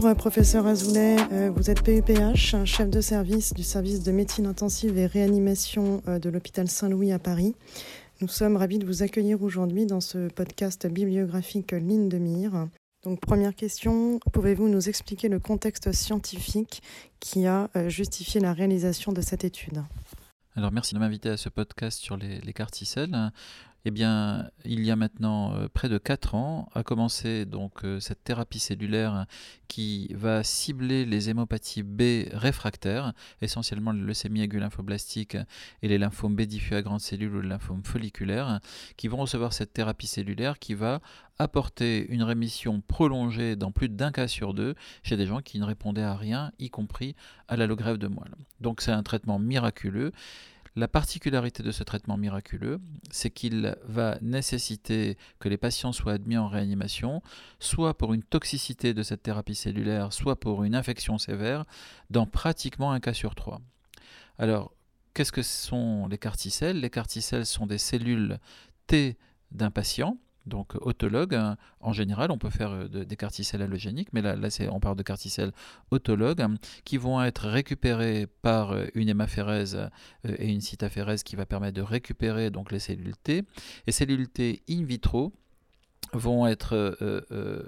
Bonjour, euh, professeur Azoulay. Euh, vous êtes PUPH, chef de service du service de médecine intensive et réanimation euh, de l'hôpital Saint-Louis à Paris. Nous sommes ravis de vous accueillir aujourd'hui dans ce podcast bibliographique Ligne de mire. Donc, première question, pouvez-vous nous expliquer le contexte scientifique qui a justifié la réalisation de cette étude? Alors merci de m'inviter à ce podcast sur les, les carticelles. Eh bien, il y a maintenant euh, près de 4 ans a commencé donc euh, cette thérapie cellulaire qui va cibler les hémopathies B réfractaires, essentiellement le leucémie aiguë lymphoblastique et les lymphomes B diffus à grandes cellules ou le lymphome folliculaire, qui vont recevoir cette thérapie cellulaire qui va apporter une rémission prolongée dans plus d'un cas sur deux chez des gens qui ne répondaient à rien, y compris à l'allogreffe de moelle. Donc c'est un traitement miraculeux la particularité de ce traitement miraculeux, c'est qu'il va nécessiter que les patients soient admis en réanimation, soit pour une toxicité de cette thérapie cellulaire, soit pour une infection sévère, dans pratiquement un cas sur trois. Alors, qu'est-ce que sont les carticelles? Les carticelles sont des cellules T d'un patient donc autologue, hein, en général, on peut faire euh, des carticelles allogéniques, mais là, là on parle de carticelles autologues hein, qui vont être récupérées par euh, une hémaphérèse euh, et une cytaphérèse qui va permettre de récupérer donc les cellules T. Et cellules T in vitro, vont être euh, euh,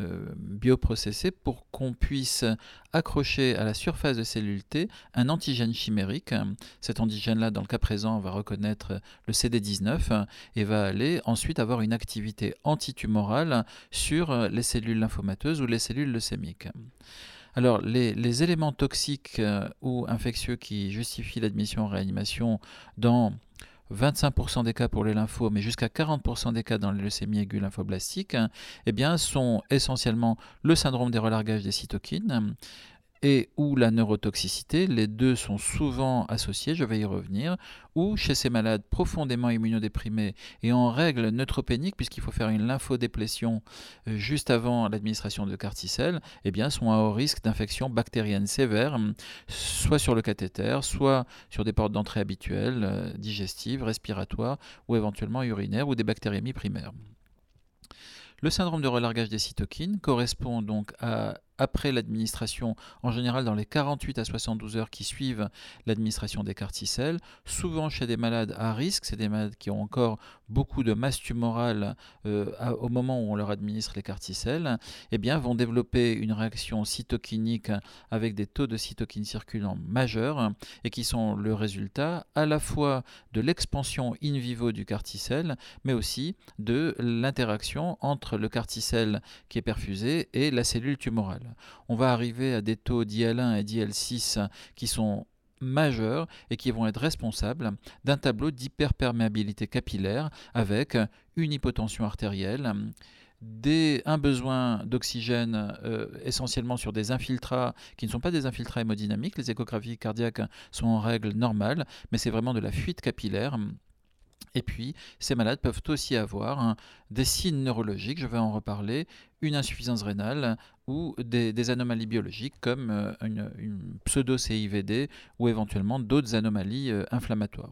euh, bioprocessés pour qu'on puisse accrocher à la surface de cellules T un antigène chimérique. Cet antigène-là, dans le cas présent, va reconnaître le CD19 et va aller ensuite avoir une activité antitumorale sur les cellules lymphomateuses ou les cellules leucémiques. Alors, les, les éléments toxiques ou infectieux qui justifient l'admission en réanimation dans 25% des cas pour les lymphomes mais jusqu'à 40% des cas dans les leucémies aiguës lymphoblastiques, eh bien, sont essentiellement le syndrome des relargages des cytokines, et ou la neurotoxicité, les deux sont souvent associés, je vais y revenir, ou chez ces malades profondément immunodéprimés et en règle neutropénique, puisqu'il faut faire une lymphodéplétion euh, juste avant l'administration de carticelle, eh bien, sont à haut risque d'infection bactérienne sévère, soit sur le cathéter, soit sur des portes d'entrée habituelles, euh, digestives, respiratoires, ou éventuellement urinaires, ou des bactériémies primaires. Le syndrome de relargage des cytokines correspond donc à après l'administration, en général dans les 48 à 72 heures qui suivent l'administration des carticelles, souvent chez des malades à risque, c'est des malades qui ont encore beaucoup de masse tumorale euh, au moment où on leur administre les carticelles, eh bien, vont développer une réaction cytokinique avec des taux de cytokines circulants majeurs et qui sont le résultat à la fois de l'expansion in vivo du carticelle, mais aussi de l'interaction entre le carticelle qui est perfusé et la cellule tumorale on va arriver à des taux d'IL1 et d'IL6 qui sont majeurs et qui vont être responsables d'un tableau d'hyperperméabilité capillaire avec une hypotension artérielle, un besoin d'oxygène euh, essentiellement sur des infiltrats qui ne sont pas des infiltrats hémodynamiques. Les échographies cardiaques sont en règle normale, mais c'est vraiment de la fuite capillaire. Et puis, ces malades peuvent aussi avoir des signes neurologiques, je vais en reparler, une insuffisance rénale ou des, anomalies biologiques comme euh, une, pseudo-CIVD ou éventuellement d'autres anomalies euh, inflammatoires.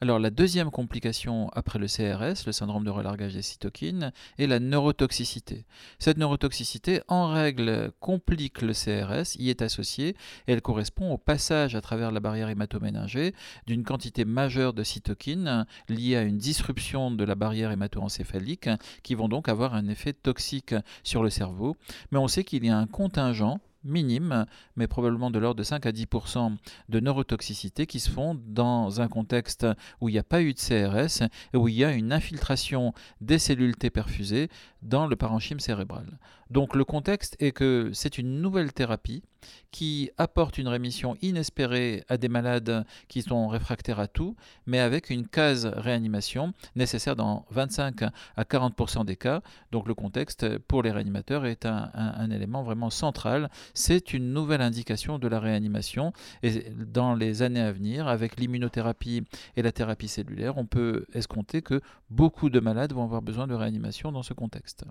Alors la deuxième complication après le CRS, le syndrome de relargage des cytokines, est la neurotoxicité. Cette neurotoxicité, en règle, complique le CRS, y est associée, et elle correspond au passage à travers la barrière hématoméningée d'une quantité majeure de cytokines liées à une disruption de la barrière hémato-encéphalique qui vont donc avoir un effet toxique sur le cerveau. Mais on sait qu'il y a un contingent minime, mais probablement de l'ordre de 5 à 10% de neurotoxicité qui se font dans un contexte où il n'y a pas eu de CRS et où il y a une infiltration des cellules T perfusées dans le parenchyme cérébral. Donc le contexte est que c'est une nouvelle thérapie qui apporte une rémission inespérée à des malades qui sont réfractaires à tout, mais avec une case réanimation nécessaire dans 25 à 40% des cas. Donc le contexte pour les réanimateurs est un, élément vraiment central. C'est une nouvelle indication de la réanimation et dans les années à venir, avec l'immunothérapie et la thérapie cellulaire, on peut escompter que beaucoup de malades vont avoir besoin de réanimation dans ce contexte.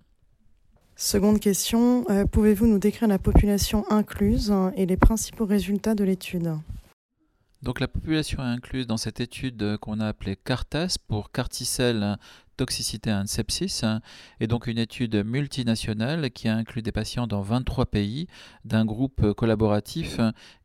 Seconde question, euh, pouvez-vous nous décrire la population incluse et les principaux résultats de l'étude? Donc la population incluse dans cette étude qu'on a appelée CARTAS pour Carticelle toxicité and sepsis, et donc une étude multinationale qui a inclus des patients dans 23 pays d'un groupe collaboratif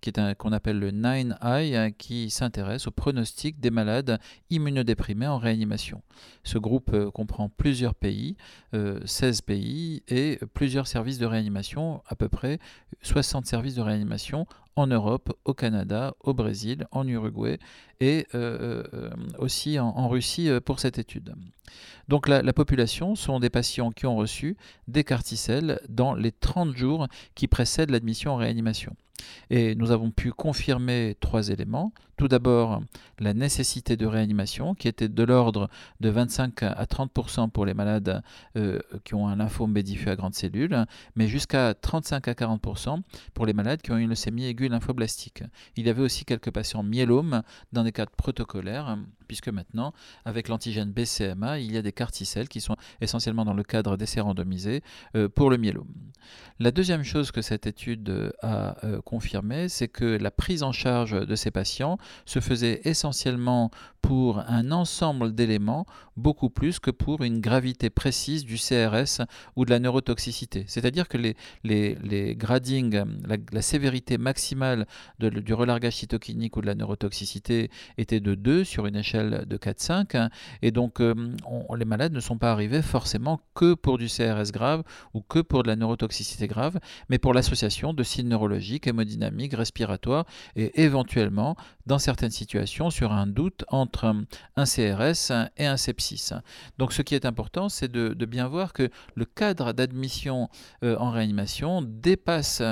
est qu'on appelle le 9i qui s'intéresse au pronostic des malades immunodéprimés en réanimation. Ce groupe euh, comprend plusieurs pays, 16 euh, pays et plusieurs services de réanimation, à peu près 60 services de réanimation en Europe, au Canada, au Brésil, en Uruguay et euh, aussi en, Russie pour cette étude. Donc la, la, population sont des patients qui ont reçu des carticelles dans les 30 jours qui précèdent l'admission en réanimation. Et nous avons pu confirmer trois éléments. Tout d'abord, la nécessité de réanimation qui était de l'ordre de 25 à 30% pour les malades euh, qui ont un lymphome bédifieux à grande cellule, mais jusqu'à 35 à 40% pour les malades qui ont une leucémie aiguë lymphoblastique. Il y avait aussi quelques patients myélomes dans des cas protocolaires, puisque maintenant, avec l'antigène BCMA, il y a des carticelles qui sont essentiellement dans le cadre d'essais randomisés euh, pour le myélome. La deuxième chose que cette étude a euh, confirmé, c'est que la prise en charge de ces patients se faisait essentiellement pour un ensemble d'éléments beaucoup plus que pour une gravité précise du CRS ou de la neurotoxicité. C'est-à-dire que les, gradings, la, sévérité maximale du relargage cytokinique ou de la neurotoxicité était de 2 sur une échelle de 4-5, et donc euh, les malades ne sont pas arrivés forcément que pour du CRS grave ou que pour de la neurotoxicité grave, mais pour l'association de signes neurologiques, hémodynamiques, respiratoires et éventuellement, dans certaines situations, sur un doute entre un CRS et un sepsis. Donc ce qui est important, c'est de, bien voir que le cadre d'admission euh, en réanimation dépasse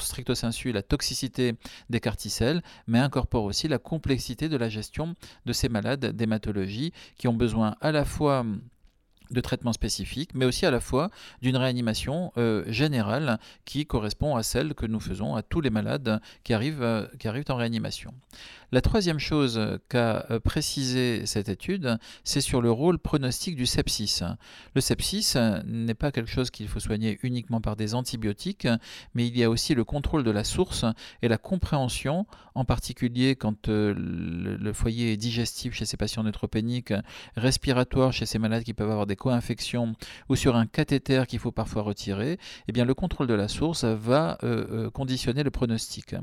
stricto sensu la toxicité des carticelles, mais incorpore aussi la complexité de la gestion de ces malades d'hématologie qui ont besoin à la fois de traitement spécifique, mais aussi à la fois d'une réanimation euh, générale qui correspond à celle que nous faisons à tous les malades qui arrivent, euh, qui arrivent en réanimation. La troisième chose qu'a euh, précisé cette étude, c'est sur le rôle pronostique du sepsis. Le sepsis n'est pas quelque chose qu'il faut soigner uniquement par des antibiotiques, mais il y a aussi le contrôle de la source et la compréhension, en particulier quand euh, le foyer est digestif chez ces patients neutropéniques, respiratoire chez ces malades qui peuvent avoir des co-infections ou sur un cathéter qu'il faut parfois retirer, eh bien le contrôle de la source va euh, conditionner le pronostic.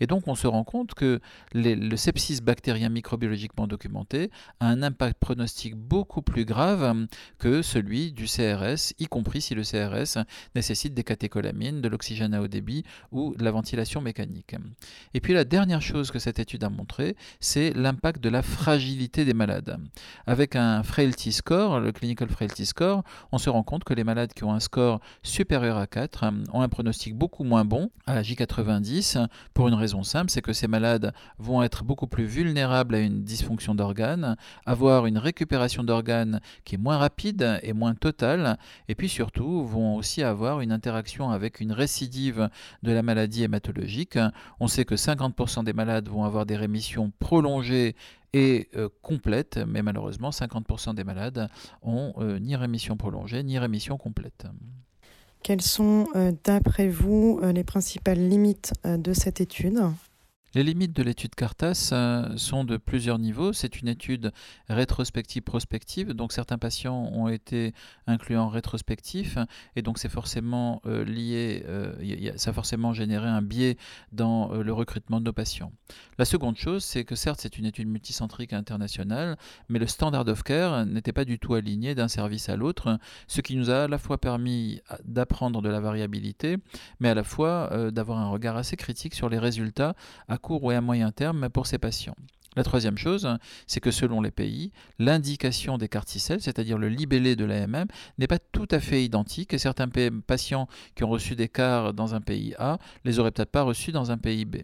Et donc on se rend compte que le sepsis bactérien microbiologiquement documenté a un impact pronostique beaucoup plus grave que celui du CRS, y compris si le CRS nécessite des catécholamines, de l'oxygène à haut débit ou de la ventilation mécanique. Et puis la dernière chose que cette étude a montré, c'est l'impact de la fragilité des malades. Avec un frailty score, le clinical frailty score, on se rend compte que les malades qui ont un score supérieur à 4 ont un pronostic beaucoup moins bon à la J90 pour une raison simple, c'est que ces malades vont être beaucoup plus vulnérables à une dysfonction d'organes, avoir une récupération d'organes qui est moins rapide et moins totale, et puis surtout vont aussi avoir une interaction avec une récidive de la maladie hématologique. On sait que 50% des malades vont avoir des rémissions prolongées et euh, complètes, mais malheureusement 50% des malades ont euh, ni rémission prolongée ni rémission complète. Quelles sont, euh, d'après vous, les principales limites de cette étude? Les limites de l'étude Cartas euh, sont de plusieurs niveaux. C'est une étude rétrospective-prospective, donc certains patients ont été inclus en rétrospectif, et donc c'est forcément euh, lié, euh, ça a forcément généré un biais dans le recrutement de nos patients. La seconde chose, c'est que certes c'est une étude multicentrique internationale, mais le standard of care n'était pas du tout aligné d'un service à l'autre, ce qui nous a à la fois permis d'apprendre de la variabilité, mais à la fois d'avoir un regard assez critique sur les résultats court ou à moyen terme pour ces patients. La troisième chose, c'est que selon les pays, l'indication des carticelles, c'est-à-dire le libellé de l'AMM, n'est pas tout à fait identique et certains patients qui ont reçu des CAR dans un pays A les auraient peut-être pas reçus dans un pays B.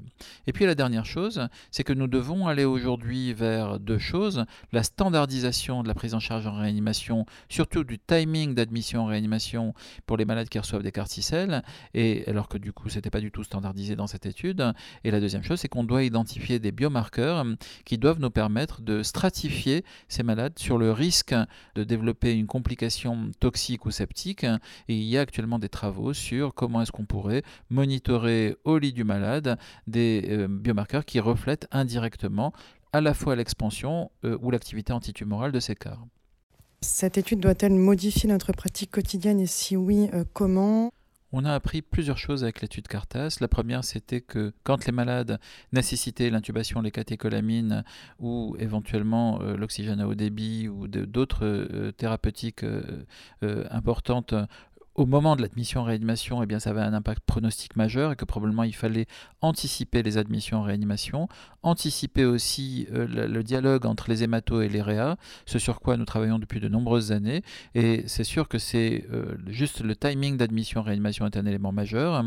Et puis la dernière chose, c'est que nous devons aller aujourd'hui vers deux choses, la standardisation de la prise en charge en réanimation, surtout du timing d'admission en réanimation pour les malades qui reçoivent des carticelles, et alors que du coup, ce n'était pas du tout standardisé dans cette étude. Et la deuxième chose, c'est qu'on doit identifier des biomarqueurs qui doivent nous permettre de stratifier ces malades sur le risque de développer une complication toxique ou septique. Et il y a actuellement des travaux sur comment est-ce qu'on pourrait monitorer au lit du malade des euh, biomarqueurs qui reflètent indirectement à la fois l'expansion euh, ou l'activité antitumorale de ces cas. Cette étude doit-elle modifier notre pratique quotidienne? Et si oui, euh, comment? On a appris plusieurs choses avec l'étude Cartas. La première, c'était que quand les malades nécessitaient l'intubation, les catécholamines ou éventuellement euh, l'oxygène à haut débit ou d'autres thérapeutiques importantes au moment de l'admission en réanimation, eh bien, ça avait un impact pronostique majeur et que probablement il fallait anticiper les admissions en réanimation, anticiper aussi euh, le, dialogue entre les hématos et les réas, ce sur quoi nous travaillons depuis de nombreuses années. Et c'est sûr que c'est euh, juste le timing d'admission en réanimation est un élément majeur.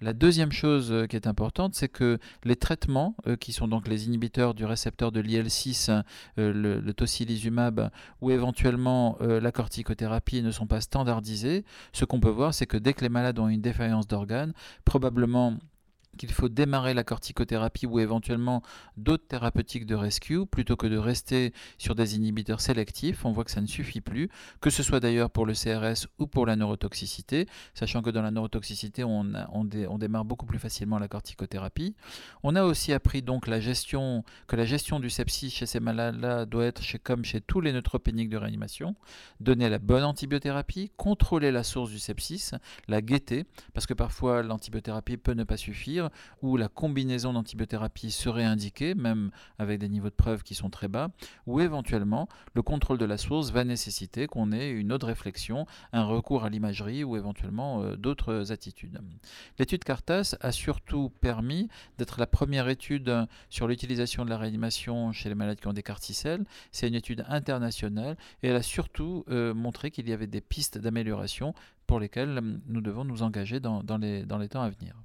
La deuxième chose euh, qui est importante, c'est que les traitements, euh, qui sont donc les inhibiteurs du récepteur de l'IL6, euh, le, le, tocilizumab, ou éventuellement la corticothérapie, ne sont pas standardisés. Ce qu'on peut voir, c'est que dès que les malades ont une défaillance d'organes, probablement qu'il faut démarrer la corticothérapie ou éventuellement d'autres thérapeutiques de rescue plutôt que de rester sur des inhibiteurs sélectifs. On voit que ça ne suffit plus, que ce soit d'ailleurs pour le CRS ou pour la neurotoxicité, sachant que dans la neurotoxicité, on, démarre beaucoup plus facilement la corticothérapie. On a aussi appris donc la gestion, que la gestion du sepsis chez ces malades-là doit être comme chez tous les neutropéniques de réanimation, donner la bonne antibiothérapie, contrôler la source du sepsis, la guetter, parce que parfois l'antibiothérapie peut ne pas suffire où la combinaison d'antibiothérapie serait indiquée, même avec des niveaux de preuve qui sont très bas, ou éventuellement le contrôle de la source va nécessiter qu'on ait une autre réflexion, un recours à l'imagerie ou éventuellement euh, d'autres attitudes. L'étude Cartas a surtout permis d'être la première étude sur l'utilisation de la réanimation chez les malades qui ont des carticelles. C'est une étude internationale et elle a surtout euh, montré qu'il y avait des pistes d'amélioration pour lesquelles nous devons nous engager dans les temps à venir.